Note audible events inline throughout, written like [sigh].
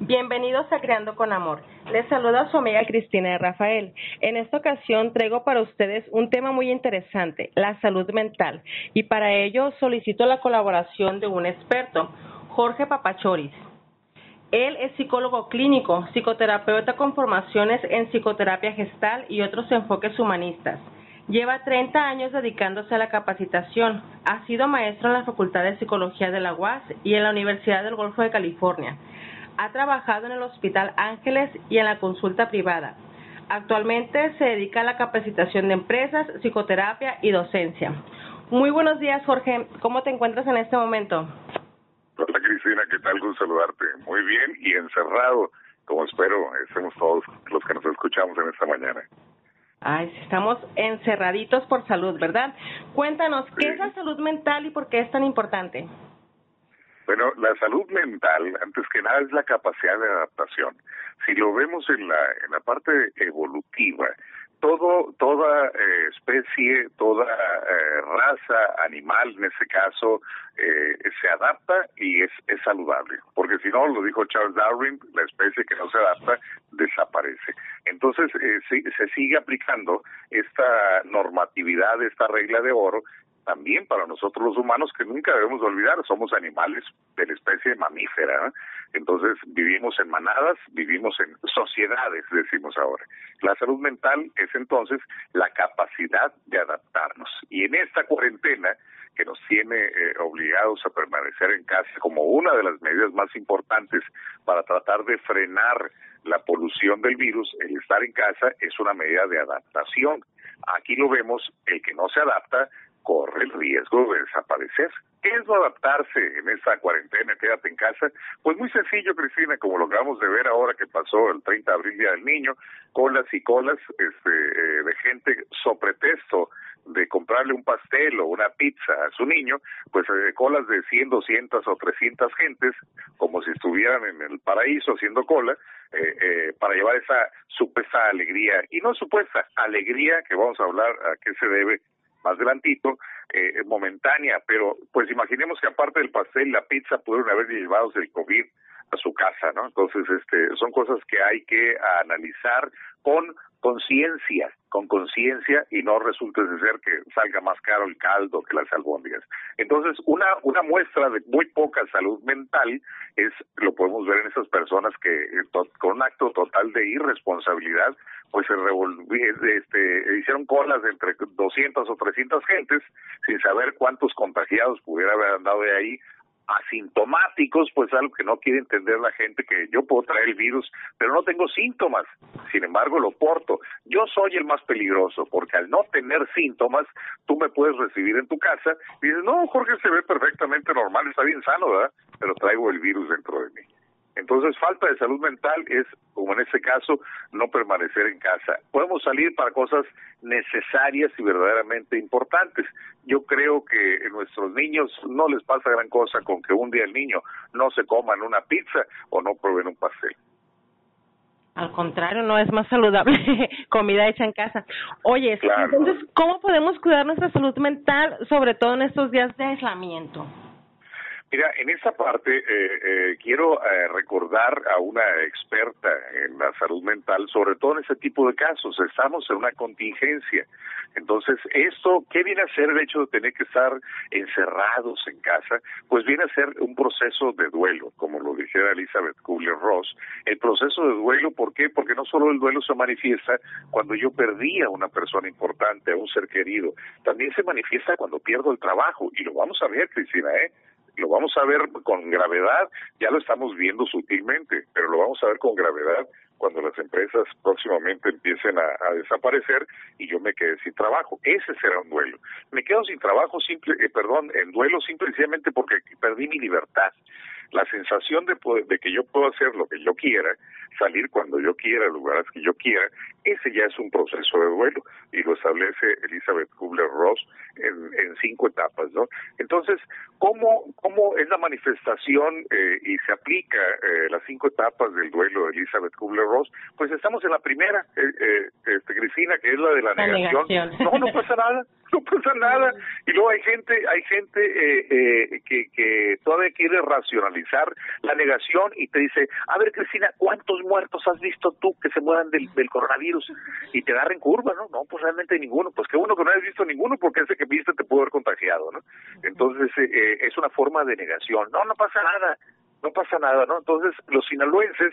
Bienvenidos a Creando con Amor. Les saluda su amiga Cristina de Rafael. En esta ocasión traigo para ustedes un tema muy interesante, la salud mental. Y para ello solicito la colaboración de un experto, Jorge Papachoris. Él es psicólogo clínico, psicoterapeuta con formaciones en psicoterapia gestal y otros enfoques humanistas. Lleva 30 años dedicándose a la capacitación. Ha sido maestro en la Facultad de Psicología de la UAS y en la Universidad del Golfo de California ha trabajado en el Hospital Ángeles y en la consulta privada. Actualmente se dedica a la capacitación de empresas, psicoterapia y docencia. Muy buenos días, Jorge. ¿Cómo te encuentras en este momento? Hola, Cristina. ¿Qué tal? Gusto saludarte. Muy bien y encerrado, como espero estemos todos los que nos escuchamos en esta mañana. Ay, estamos encerraditos por salud, ¿verdad? Cuéntanos, ¿qué es la salud mental y por qué es tan importante? Bueno, la salud mental, antes que nada, es la capacidad de adaptación. Si lo vemos en la, en la parte evolutiva, todo, toda eh, especie, toda eh, raza animal, en este caso, eh, se adapta y es, es saludable. Porque si no, lo dijo Charles Darwin, la especie que no se adapta desaparece. Entonces, se sigue aplicando esta normatividad, esta regla de oro, también para nosotros los humanos que nunca debemos olvidar, somos animales de la especie mamífera, entonces vivimos en manadas, vivimos en sociedades, decimos ahora. La salud mental es entonces la capacidad de adaptarnos. Y en esta cuarentena que nos tiene eh, obligados a permanecer en casa como una de las medidas más importantes para tratar de frenar la polución del virus, el estar en casa es una medida de adaptación. Aquí lo vemos, el que no se adapta corre el riesgo de desaparecer. ¿Qué es no adaptarse en esta cuarentena? Quédate en casa. Pues muy sencillo, Cristina, como lo acabamos de ver ahora que pasó el 30 de abril, Día del Niño, colas y colas este, eh, de gente so pretexto de comprarle un pastel o una pizza a su niño, pues eh, colas de 100, 200 o 300 gentes, como si estuvieran en el paraíso haciendo cola, eh, eh, para llevar esa supuesta alegría, y no supuesta alegría, que vamos a hablar a qué se debe más delantito, eh, momentánea, pero pues imaginemos que aparte del pastel, la pizza pudieron haber llevado el COVID a su casa, ¿no? Entonces, este, son cosas que hay que analizar con conciencia, con conciencia y no resulte de ser que salga más caro el caldo que las albóndigas. Entonces, una, una muestra de muy poca salud mental es, lo podemos ver en esas personas que eh, con un acto total de irresponsabilidad, pues se este, hicieron colas entre 200 o 300 gentes sin saber cuántos contagiados pudiera haber andado de ahí asintomáticos, pues algo que no quiere entender la gente, que yo puedo traer el virus, pero no tengo síntomas, sin embargo lo porto. Yo soy el más peligroso, porque al no tener síntomas, tú me puedes recibir en tu casa y dices, no, Jorge se ve perfectamente normal, está bien sano, ¿verdad? Pero traigo el virus dentro de mí. Entonces, falta de salud mental es, como en este caso, no permanecer en casa. Podemos salir para cosas necesarias y verdaderamente importantes. Yo creo que a nuestros niños no les pasa gran cosa con que un día el niño no se coman una pizza o no prueben un pastel. Al contrario, no es más saludable [laughs] comida hecha en casa. Oye, entonces, ¿cómo podemos cuidar nuestra salud mental, sobre todo en estos días de aislamiento? Mira, en esa parte eh, eh, quiero eh, recordar a una experta en la salud mental, sobre todo en ese tipo de casos. Estamos en una contingencia. Entonces, esto, ¿qué viene a ser el hecho de tener que estar encerrados en casa? Pues viene a ser un proceso de duelo, como lo dijera Elizabeth Kubler-Ross. El proceso de duelo, ¿por qué? Porque no solo el duelo se manifiesta cuando yo perdí a una persona importante, a un ser querido, también se manifiesta cuando pierdo el trabajo. Y lo vamos a ver, Cristina, ¿eh? Lo vamos a ver con gravedad, ya lo estamos viendo sutilmente, pero lo vamos a ver con gravedad cuando las empresas próximamente empiecen a, desaparecer y yo me quede sin trabajo. Ese será un duelo. Me quedo sin trabajo, simple, eh, perdón, en duelo simplemente porque perdí mi libertad. La sensación de, de que yo puedo hacer lo que yo quiera, salir cuando yo quiera, lugares que yo quiera, ese ya es un proceso de duelo y lo establece Elizabeth Kubler-Ross en, en, cinco etapas, ¿no? Entonces, ¿cómo, cómo es la manifestación eh, y se aplica eh, las cinco etapas del duelo de Elizabeth Kubler-Ross? Pues estamos en la primera, eh, eh, este, Cristina, que es la de la, negación. No, no pasa nada, no pasa [laughs] nada. Y luego hay gente, hay gente eh, eh, que, que todavía quiere racionalizar la negación y te dice, a ver Cristina, ¿cuántos muertos has visto tú que se mueran del, del coronavirus? Y te agarren curva, ¿no? No, pues realmente ninguno. Pues qué bueno que no hayas visto ninguno porque ese que viste te pudo haber contagiado, ¿no? Entonces eh, es una forma de negación. No, no pasa nada no pasa nada, ¿no? Entonces, los sinaloenses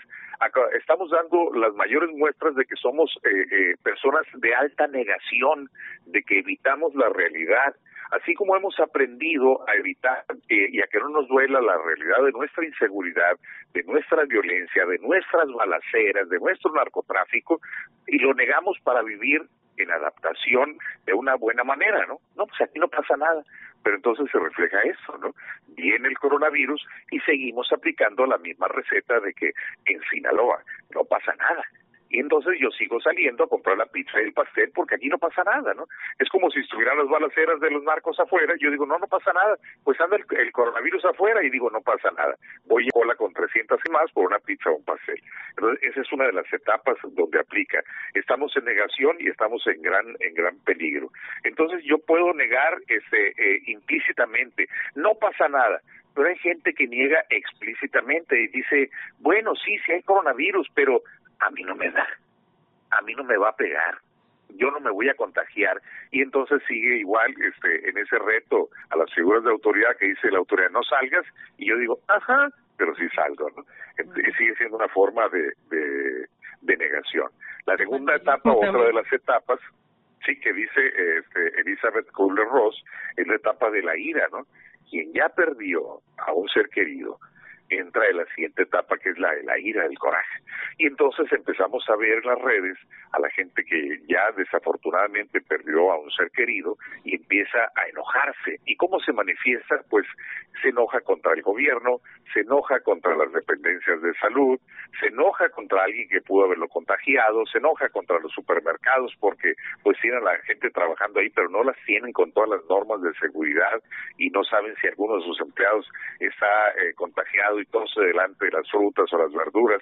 estamos dando las mayores muestras de que somos eh, eh, personas de alta negación, de que evitamos la realidad, así como hemos aprendido a evitar eh, y a que no nos duela la realidad de nuestra inseguridad, de nuestra violencia, de nuestras balaceras, de nuestro narcotráfico, y lo negamos para vivir en adaptación de una buena manera, ¿no? No, pues aquí no pasa nada pero entonces se refleja eso, ¿no? Viene el coronavirus y seguimos aplicando la misma receta de que en Sinaloa no pasa nada y entonces yo sigo saliendo a comprar la pizza y el pastel porque aquí no pasa nada, ¿no? Es como si estuvieran las balaceras de los narcos afuera, yo digo, no, no pasa nada, pues anda el, coronavirus afuera y digo, no pasa nada, voy a cola con 300 y más por una pizza o un pastel. Entonces, esa es una de las etapas donde aplica. Estamos en negación y estamos en gran en gran peligro. Entonces, yo puedo negar este eh, implícitamente, no pasa nada, pero hay gente que niega explícitamente y dice, bueno, sí, sí hay coronavirus, pero a mí no me da, a mí no me va a pegar, yo no me voy a contagiar. Y entonces sigue igual este en ese reto a las figuras de autoridad que dice la autoridad no salgas y yo digo ajá pero sí salgo no sigue siendo una forma de, de, negación. La segunda etapa otra de las etapas sí que dice este, Elizabeth Kubler Ross es la etapa de la ira no quien ya perdió a un ser querido entra en la siguiente etapa que es la de la ira, el coraje. Y entonces empezamos a ver en las redes a la gente que ya desafortunadamente perdió a un ser querido y empieza a enojarse. ¿Y cómo se manifiesta? Pues se enoja contra el gobierno, se enoja contra las dependencias de salud, se enoja contra alguien que pudo haberlo contagiado, se enoja contra los supermercados porque pues tienen a la gente trabajando ahí pero no las tienen con todas las normas de seguridad y no saben si alguno de sus empleados está eh, contagiado y todo se delante de las frutas o las verduras,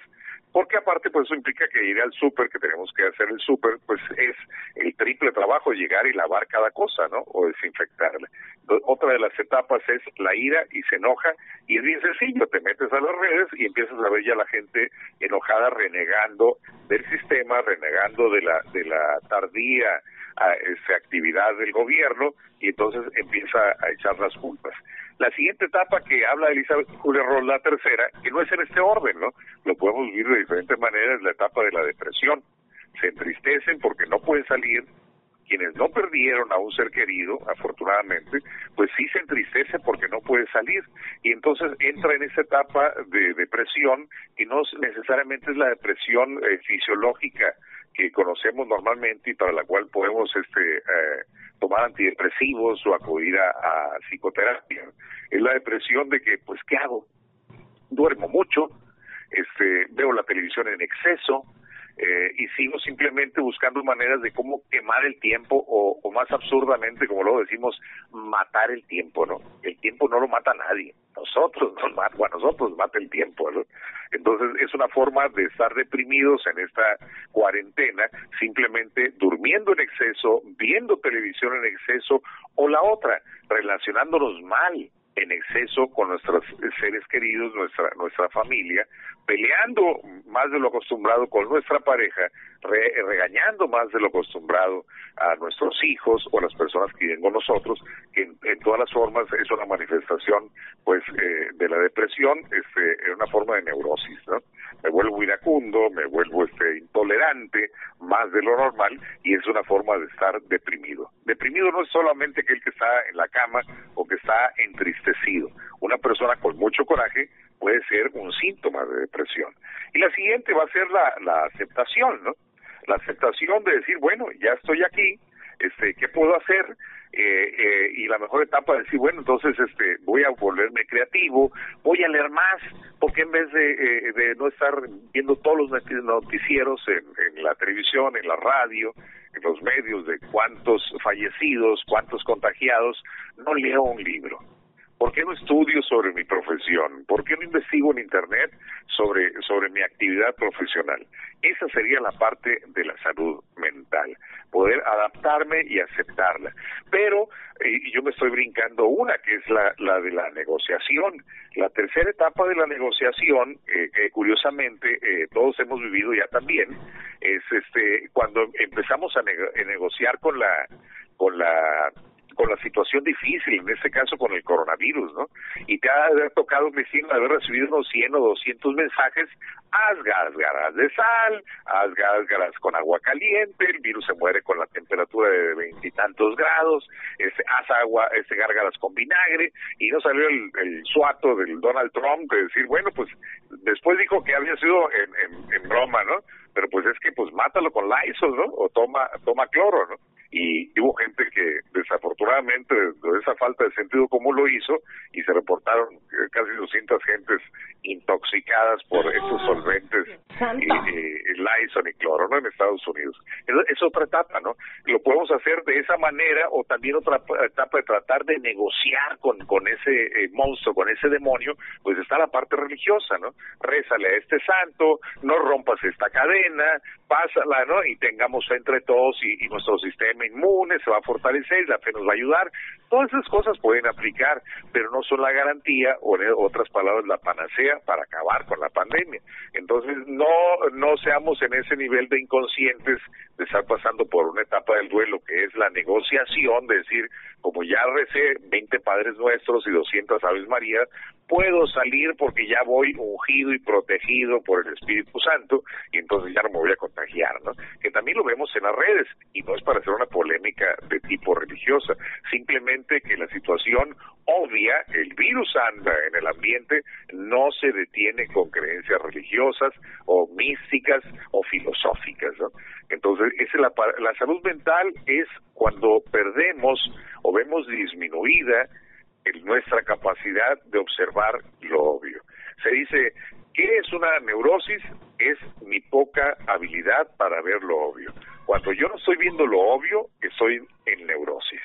porque aparte pues eso implica que ir al súper, que tenemos que hacer el súper, pues es el triple trabajo llegar y lavar cada cosa, ¿no? O desinfectarla. Otra de las etapas es la ira y se enoja y es bien sencillo, te metes a las redes y empiezas a ver ya la gente enojada renegando del sistema, renegando de la de la tardía a esa actividad del gobierno y entonces empieza a echar las culpas. La siguiente etapa que habla Elizabeth Julia Ross, la tercera, que no es en este orden, ¿no? Lo podemos vivir de diferentes maneras, la etapa de la depresión. Se entristecen porque no pueden salir. Quienes no perdieron a un ser querido, afortunadamente, pues sí se entristece porque no puede salir. Y entonces entra en esa etapa de depresión y no necesariamente es la depresión eh, fisiológica que conocemos normalmente y para la cual podemos este eh, tomar antidepresivos o acudir a, psicoterapia. Es la depresión de que, pues, ¿qué hago? Duermo mucho, este, veo la televisión en exceso, eh, y sigo simplemente buscando maneras de cómo quemar el tiempo o, más absurdamente, como luego decimos, matar el tiempo, ¿no? El tiempo no lo mata a nadie, nosotros nos mata, a nosotros mata el tiempo, ¿no? Entonces es una forma de estar deprimidos en esta cuarentena, simplemente durmiendo en exceso, viendo televisión en exceso, o la otra, relacionándonos mal en exceso con nuestros seres queridos, nuestra nuestra familia, peleando más de lo acostumbrado con nuestra pareja, regañando más de lo acostumbrado a nuestros hijos o a las personas que viven con nosotros, que en, todas las formas es una manifestación pues eh, de la depresión, este, una forma de neurosis, ¿no? Me vuelvo iracundo, me vuelvo este intolerante, más de lo normal, y es una forma de estar deprimido. Deprimido no es solamente aquel que está en la cama o que está entristecido. Una persona con mucho coraje puede ser un síntoma de depresión. Y la siguiente va a ser la, la aceptación, ¿no? La aceptación de decir, bueno, ya estoy aquí, este, ¿qué puedo hacer? Eh, eh, y la mejor etapa es decir, bueno, entonces este, voy a volverme creativo, voy a leer más, porque en vez de, eh, de no estar viendo todos los noticieros en, en la televisión, en la radio, en los medios de cuántos fallecidos, cuántos contagiados, no leo un libro ¿Por qué no estudio sobre mi profesión? ¿Por qué no investigo en Internet sobre, sobre mi actividad profesional? Esa sería la parte de la salud mental, poder adaptarme y aceptarla. Pero eh, yo me estoy brincando una, que es la, la de la negociación. La tercera etapa de la negociación, eh, que curiosamente eh, todos hemos vivido ya también, es este cuando empezamos a, a negociar con la con la con la situación difícil, en este caso con el coronavirus, ¿no? Y te ha tocado un vecino haber recibido unos 100 o 200 mensajes, haz gárgaras de sal, haz gárgaras con agua caliente, el virus se muere con la temperatura de veintitantos grados, este, haz agua, este, gárgaras con vinagre, y no salió el, el suato del Donald Trump de decir, bueno, pues después dijo que había sido en, en, en broma, ¿no? Pero pues es que pues mátalo con Lysol, ¿no? O toma, toma cloro, ¿no? Y hubo gente que desafortunadamente de esa falta de sentido común lo hizo y se reportaron casi 200 gentes intoxicadas por estos solventes y, y, Lysol y cloro ¿no? en Estados Unidos. Es, otra etapa, ¿no? Lo podemos hacer de esa manera o también otra etapa de tratar de negociar con, con ese eh, monstruo, con ese demonio, pues está la parte religiosa, ¿no? Rézale a este santo, no rompas esta cadena, pásala, ¿no? Y tengamos entre todos y, y nuestro sistema inmune se va a fortalecer, la fe nos va a ayudar. Todas esas cosas pueden aplicar, pero no son la garantía o en otras palabras la panacea para acabar con la pandemia. Entonces no no seamos en ese nivel de inconscientes de estar pasando por una etapa del duelo que es la negociación, de decir, como ya recé 20 Padres Nuestros y 200 Aves Marías, puedo salir porque ya voy ungido y protegido por el Espíritu Santo y entonces ya no me voy a contagiar, ¿no? Que también lo vemos en las redes y no es para hacer una polémica de tipo religiosa, simplemente que la situación obvia, el virus anda en el ambiente, no se detiene con creencias religiosas o místicas o filosóficas, ¿no? Entonces, esa la, la salud mental es cuando perdemos o vemos disminuida en nuestra capacidad de observar lo obvio. Se dice, ¿qué es una neurosis? Es mi poca habilidad para ver lo obvio. Cuando yo no estoy viendo lo obvio, estoy en neurosis.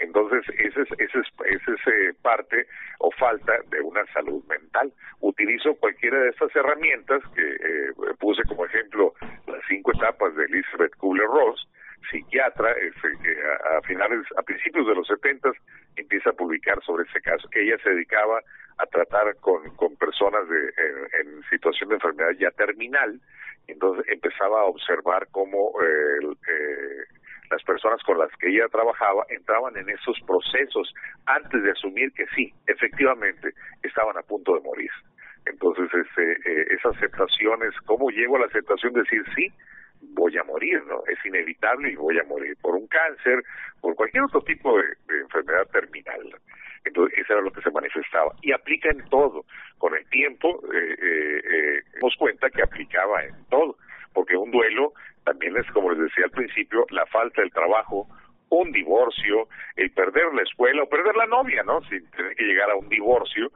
Entonces, esa es, ese es, ese es eh, parte o falta de una salud mental. Utilizo cualquiera de estas herramientas que eh, puse como ejemplo las cinco etapas de Elizabeth Kubler-Ross, psiquiatra, que a, finales, a principios de los setentas empieza a publicar sobre ese caso, ella se dedicaba a tratar con, con personas de, en, situación de enfermedad ya terminal, entonces empezaba a observar cómo eh, eh, las personas con las que ella trabajaba entraban en esos procesos antes de asumir que sí, efectivamente, estaban a punto de morir. Entonces, este, eh, esa aceptación es, ¿cómo llego a la aceptación de decir sí? Voy a morir, ¿no? Es inevitable y voy a morir por un cáncer, por cualquier otro tipo de, enfermedad terminal. Entonces, eso era lo que se manifestaba. Y aplica en todo. Con el tiempo, eh, eh, eh, dimos cuenta que aplicaba en todo. Porque un duelo también es, como les decía al principio, la falta del trabajo, un divorcio, el perder la escuela o perder la novia, ¿no? Sin tener que llegar a un divorcio,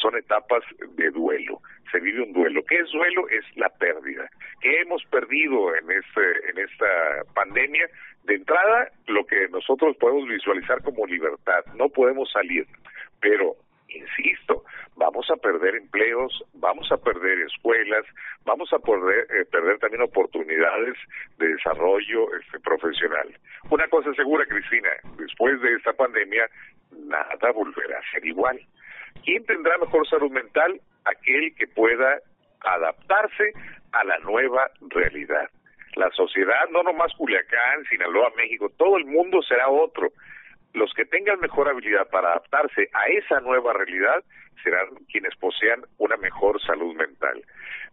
son etapas de duelo. Se vive un duelo. ¿Qué es duelo? Es la pérdida. ¿Qué hemos perdido en este en esta pandemia? De entrada, lo que nosotros podemos visualizar como libertad. No podemos salir, pero insisto, vamos a perder empleos, vamos a perder escuelas, vamos a perder, eh, perder también oportunidades de desarrollo este, profesional. Una cosa segura, Cristina, después de esta pandemia, nada volverá a ser igual. ¿Quién tendrá mejor salud mental? Aquel que pueda adaptarse a la nueva realidad. La sociedad, no nomás Culiacán, Sinaloa, México, todo el mundo será otro los que tengan mejor habilidad para adaptarse a esa nueva realidad serán quienes posean una mejor salud mental.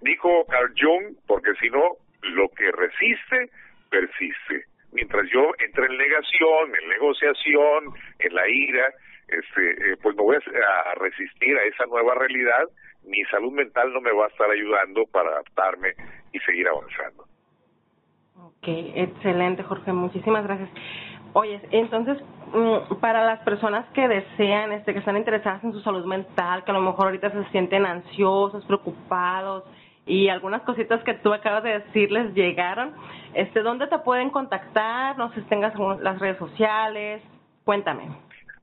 Dijo Carl Jung, porque si no, lo que resiste, persiste. Mientras yo entre en negación, en negociación, en la ira, este, eh, pues me voy a, a resistir a esa nueva realidad, mi salud mental no me va a estar ayudando para adaptarme y seguir avanzando. Ok, excelente Jorge, muchísimas gracias. Oye, entonces, mm, para las personas que desean, este, que están interesadas en su salud mental, que a lo mejor ahorita se sienten ansiosos, preocupados y algunas cositas que tú acabas de decirles llegaron, este, ¿dónde te pueden contactar? No sé si tengas las redes sociales, cuéntame.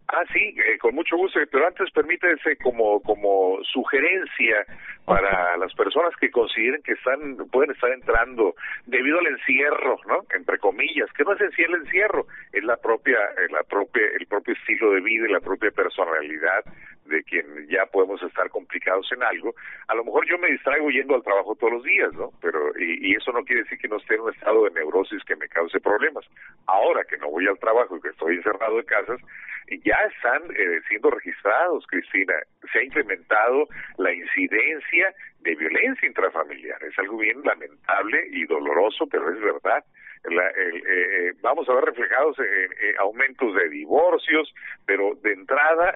Ah, sí, eh, con mucho gusto, pero antes permítese como como sugerencia para las personas que consideren que están pueden estar entrando debido al encierro, ¿no? Entre comillas, que no es en sí el encierro, es la propia eh, la propia el propio estilo de vida y la propia personalidad de quien ya podemos estar complicados en algo. A lo mejor yo me distraigo yendo al trabajo todos los días, ¿no? Pero y, eso no quiere decir que no esté en un estado de neurosis que me cause problemas. Ahora que no voy al trabajo y que estoy encerrado en casas, ya están eh, siendo registrados, Cristina. Se ha incrementado la incidencia de violencia intrafamiliar. Es algo bien lamentable y doloroso, pero es verdad. Eh, eh, vamos a ver reflejados en, aumentos de divorcios, pero de entrada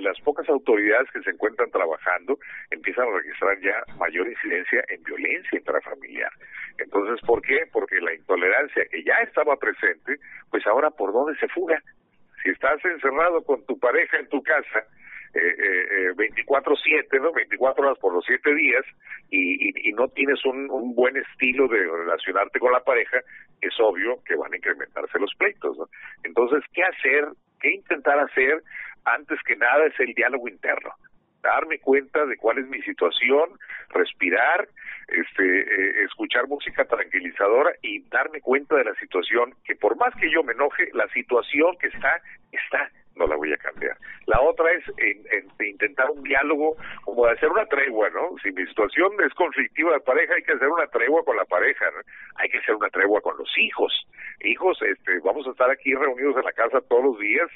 las pocas autoridades que se encuentran trabajando empiezan a registrar ya mayor incidencia en violencia intrafamiliar. Entonces, ¿por qué? Porque la intolerancia que ya estaba presente, pues ahora por dónde se fuga, si estás encerrado con tu pareja en tu casa, eh, eh, 24/7, eh, ¿no? 24 horas por los 7 días y, y, no tienes un, un, buen estilo de relacionarte con la pareja, es obvio que van a incrementarse los pleitos, ¿no? Entonces, ¿qué hacer? ¿Qué intentar hacer? Antes que nada es el diálogo interno darme cuenta de cuál es mi situación, respirar, este, eh, escuchar música tranquilizadora y darme cuenta de la situación, que por más que yo me enoje, la situación que está, está, no la voy a cambiar. La otra es en, intentar un diálogo, como de hacer una tregua, ¿no? Si mi situación es conflictiva de pareja, hay que hacer una tregua con la pareja. Hay que hacer una tregua con los hijos. Hijos, este, vamos a estar aquí reunidos en la casa todos los días,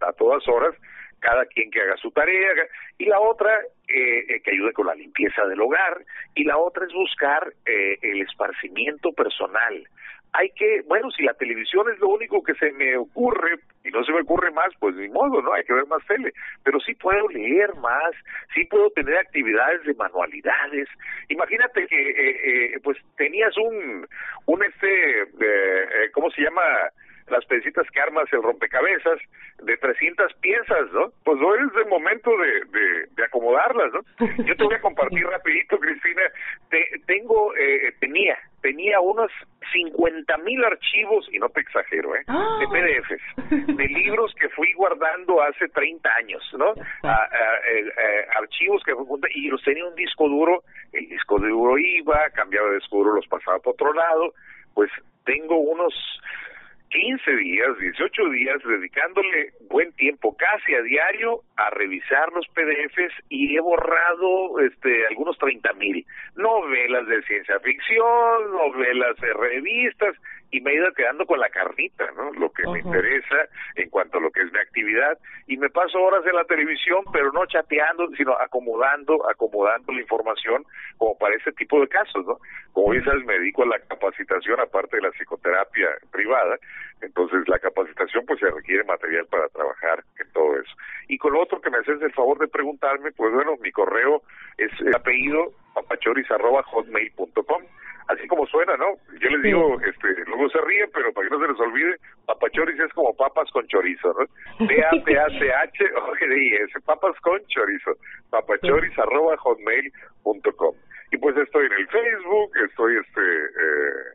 a todas horas, cada quien que haga su tarea, y la otra eh, eh, que ayude con la limpieza del hogar, y la otra es buscar eh, el esparcimiento personal. Hay que, bueno, si la televisión es lo único que se me ocurre, y no se me ocurre más, pues ni modo, ¿no? Hay que ver más tele. Pero sí puedo leer más, sí puedo tener actividades de manualidades. Imagínate que, pues, tenías un, un este, ¿cómo se llama? Las piecitas que armas el rompecabezas de 300 piezas, ¿no? Pues hoy es el momento de, de, acomodarlas, ¿no? [laughs] Yo te voy a compartir rapidito, Cristina. tengo, eh, tenía, tenía unos 50 mil archivos, y no te exagero, ¿eh? Ah. De PDFs, de libros que fui guardando hace 30 años, ¿no? Eh, archivos que fui y los tenía un disco duro, el disco duro iba, cambiaba de disco duro, los pasaba por otro lado, pues tengo unos 15 días, 18 días dedicándole buen tiempo, casi a diario, a revisar los PDFs y he borrado este algunos 30 mil novelas de ciencia ficción, novelas de revistas, y me he ido quedando con la carnita, ¿no? Lo que me interesa en cuanto a lo que es mi actividad y me paso horas en la televisión, pero no chateando, sino acomodando, acomodando la información como para ese tipo de casos, ¿no? Como bien sabes, me dedico a la capacitación aparte de la psicoterapia privada, entonces la capacitación pues se requiere material para trabajar en todo eso. Y con lo otro que me haces el favor de preguntarme, pues bueno, mi correo es el apellido papachoris@hotmail.com así como suena, ¿no? Yo les digo, este, luego se ríen, pero para que no se les olvide, papachoris es como papas con chorizo, ¿no? [laughs] P-A-P-A-C-H, O-G-D-I-S, papas con chorizo, papachoris arroba hotmail.com. Y pues estoy en el Facebook, estoy, este, eh,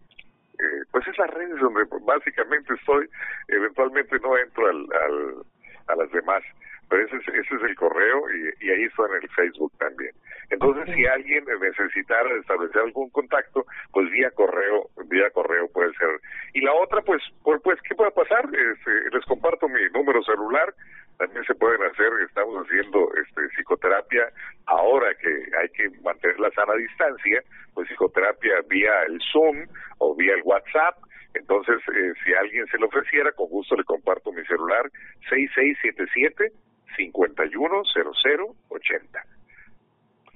eh, pues es las redes donde básicamente estoy, eventualmente no entro al, al a las demás pero ese es, ese es el correo y, y ahí está en el Facebook también. Entonces, si alguien necesitara establecer algún contacto, pues vía correo, vía correo puede ser. Y la otra, pues, pues, pues ¿qué puede pasar? Este, les comparto mi número celular, también se pueden hacer, estamos haciendo este, psicoterapia ahora que hay que mantener la sana distancia, pues psicoterapia vía el Zoom o vía el WhatsApp, entonces, eh, si alguien se lo ofreciera, con gusto le comparto mi celular 6677 510080.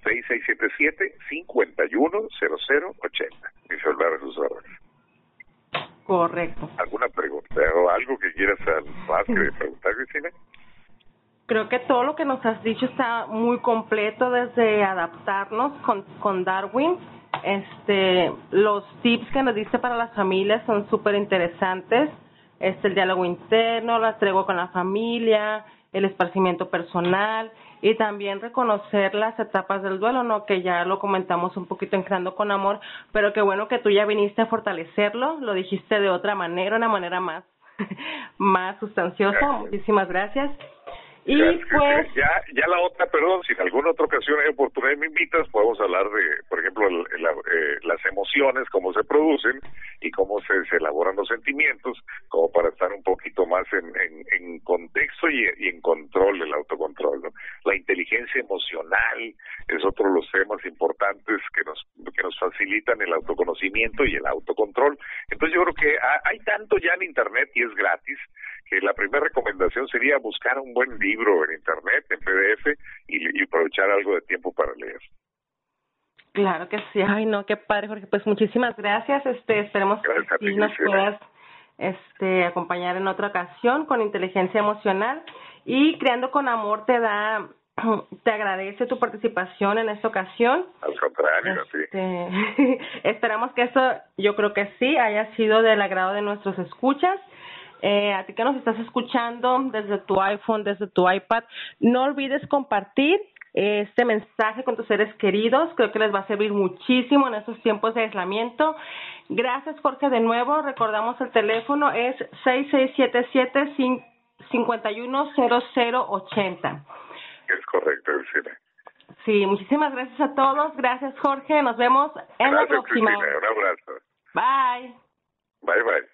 6677-510080. Mi celular es sus Correcto. ¿Alguna pregunta o algo que quieras más que preguntar, Cristina? Creo que todo lo que nos has dicho está muy completo desde adaptarnos con, con Darwin. Este, los tips que nos diste para las familias son súper interesantes. Este, el diálogo interno, la tregua con la familia, el esparcimiento personal y también reconocer las etapas del duelo, ¿no? Que ya lo comentamos un poquito en Creando con Amor, pero qué bueno que tú ya viniste a fortalecerlo, lo dijiste de otra manera, una manera más [laughs] más sustanciosa. Muchísimas gracias. Y pues... Ya, ya la otra, perdón, si en alguna otra ocasión hay oportunidad me invitas, podemos hablar de, por ejemplo, eh, las emociones, cómo se producen y cómo se, elaboran los sentimientos, como para estar un poquito más en, en, contexto y, en control del autocontrol. ¿no? La inteligencia emocional es otro de los temas importantes que nos, que nos facilitan el autoconocimiento y el autocontrol. Entonces yo creo que hay tanto ya en Internet y es gratis que la primera recomendación sería buscar un buen libro en internet, en PDF, y, aprovechar algo de tiempo para leer. Claro que sí. Ay, no, qué padre, Jorge. Pues muchísimas gracias. Este, esperemos que nos puedas este, acompañar en otra ocasión con inteligencia emocional. Y Creando con Amor te da, te agradece tu participación en esta ocasión. Al contrario, sí. Este, [laughs] esperamos que esto, yo creo que sí, haya sido del agrado de nuestros escuchas eh, a ti que nos estás escuchando desde tu iPhone, desde tu iPad, no olvides compartir este mensaje con tus seres queridos. Creo que les va a servir muchísimo en estos tiempos de aislamiento. Gracias, Jorge, de nuevo. Recordamos el teléfono es 6677-510080. Es correcto, Lucina. Sí, muchísimas gracias a todos. Gracias, Jorge. Nos vemos en la próxima. Un abrazo. Bye. Bye, bye.